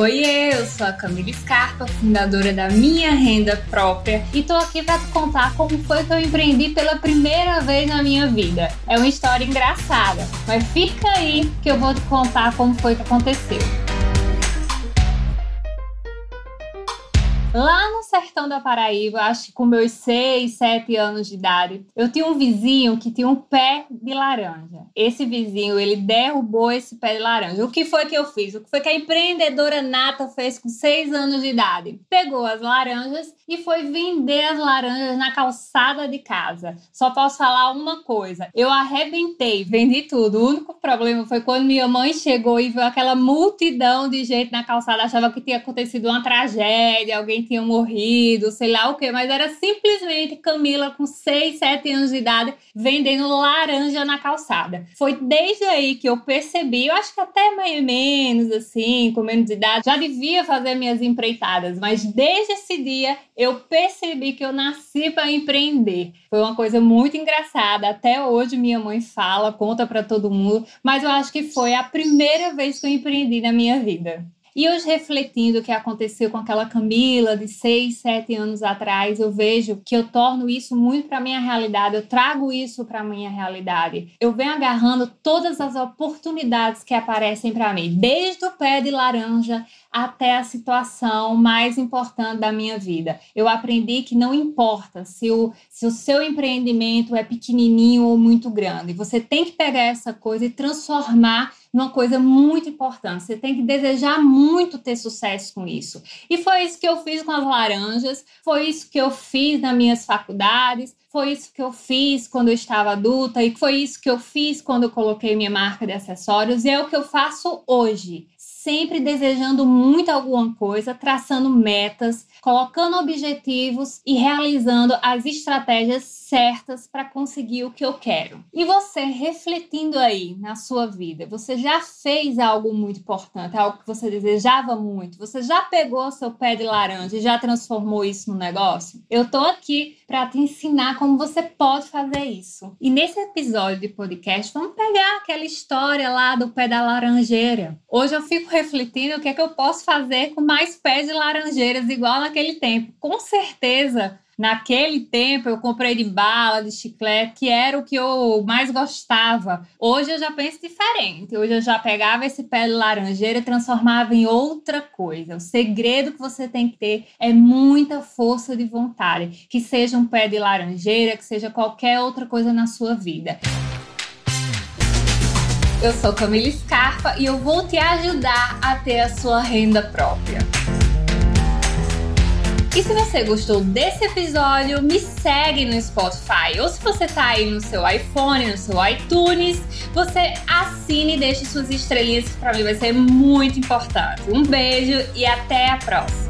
Oi, eu sou a Camila Scarpa, fundadora da Minha Renda Própria, e tô aqui para te contar como foi que eu empreendi pela primeira vez na minha vida. É uma história engraçada, mas fica aí que eu vou te contar como foi que aconteceu. Lá no sertão da Paraíba, acho que com meus 6, 7 anos de idade, eu tinha um vizinho que tinha um pé de laranja. Esse vizinho, ele derrubou esse pé de laranja. O que foi que eu fiz? O que foi que a empreendedora Nata fez com 6 anos de idade? Pegou as laranjas e foi vender as laranjas na calçada de casa. Só posso falar uma coisa: eu arrebentei, vendi tudo. O único problema foi quando minha mãe chegou e viu aquela multidão de gente na calçada, achava que tinha acontecido uma tragédia, alguém tinha morrido, sei lá o quê, mas era simplesmente Camila com 6, 7 anos de idade vendendo laranja na calçada. Foi desde aí que eu percebi, eu acho que até mais menos assim, com menos de idade, já devia fazer minhas empreitadas, mas desde esse dia eu percebi que eu nasci para empreender. Foi uma coisa muito engraçada, até hoje minha mãe fala, conta para todo mundo, mas eu acho que foi a primeira vez que eu empreendi na minha vida. E hoje, refletindo o que aconteceu com aquela Camila de 6, 7 anos atrás, eu vejo que eu torno isso muito para minha realidade, eu trago isso para minha realidade. Eu venho agarrando todas as oportunidades que aparecem para mim, desde o pé de laranja até a situação mais importante da minha vida. Eu aprendi que não importa se o, se o seu empreendimento é pequenininho ou muito grande, você tem que pegar essa coisa e transformar numa coisa muito importante. Você tem que desejar muito ter sucesso com isso. E foi isso que eu fiz com as laranjas, foi isso que eu fiz nas minhas faculdades, foi isso que eu fiz quando eu estava adulta e foi isso que eu fiz quando eu coloquei minha marca de acessórios e é o que eu faço hoje sempre desejando muito alguma coisa, traçando metas, colocando objetivos e realizando as estratégias certas para conseguir o que eu quero. E você refletindo aí na sua vida, você já fez algo muito importante, algo que você desejava muito? Você já pegou seu pé de laranja e já transformou isso no negócio? Eu tô aqui para te ensinar como você pode fazer isso. E nesse episódio de podcast, vamos pegar aquela história lá do pé da laranjeira. Hoje eu fico refletindo o que é que eu posso fazer com mais pés de laranjeiras igual naquele tempo. Com certeza Naquele tempo eu comprei de bala, de chiclete, que era o que eu mais gostava. Hoje eu já penso diferente. Hoje eu já pegava esse pé de laranjeira e transformava em outra coisa. O segredo que você tem que ter é muita força de vontade. Que seja um pé de laranjeira, que seja qualquer outra coisa na sua vida. Eu sou Camila Scarpa e eu vou te ajudar a ter a sua renda própria. E se você gostou desse episódio, me segue no Spotify. Ou se você tá aí no seu iPhone, no seu iTunes, você assine e deixe suas estrelinhas, que pra mim vai ser muito importante. Um beijo e até a próxima!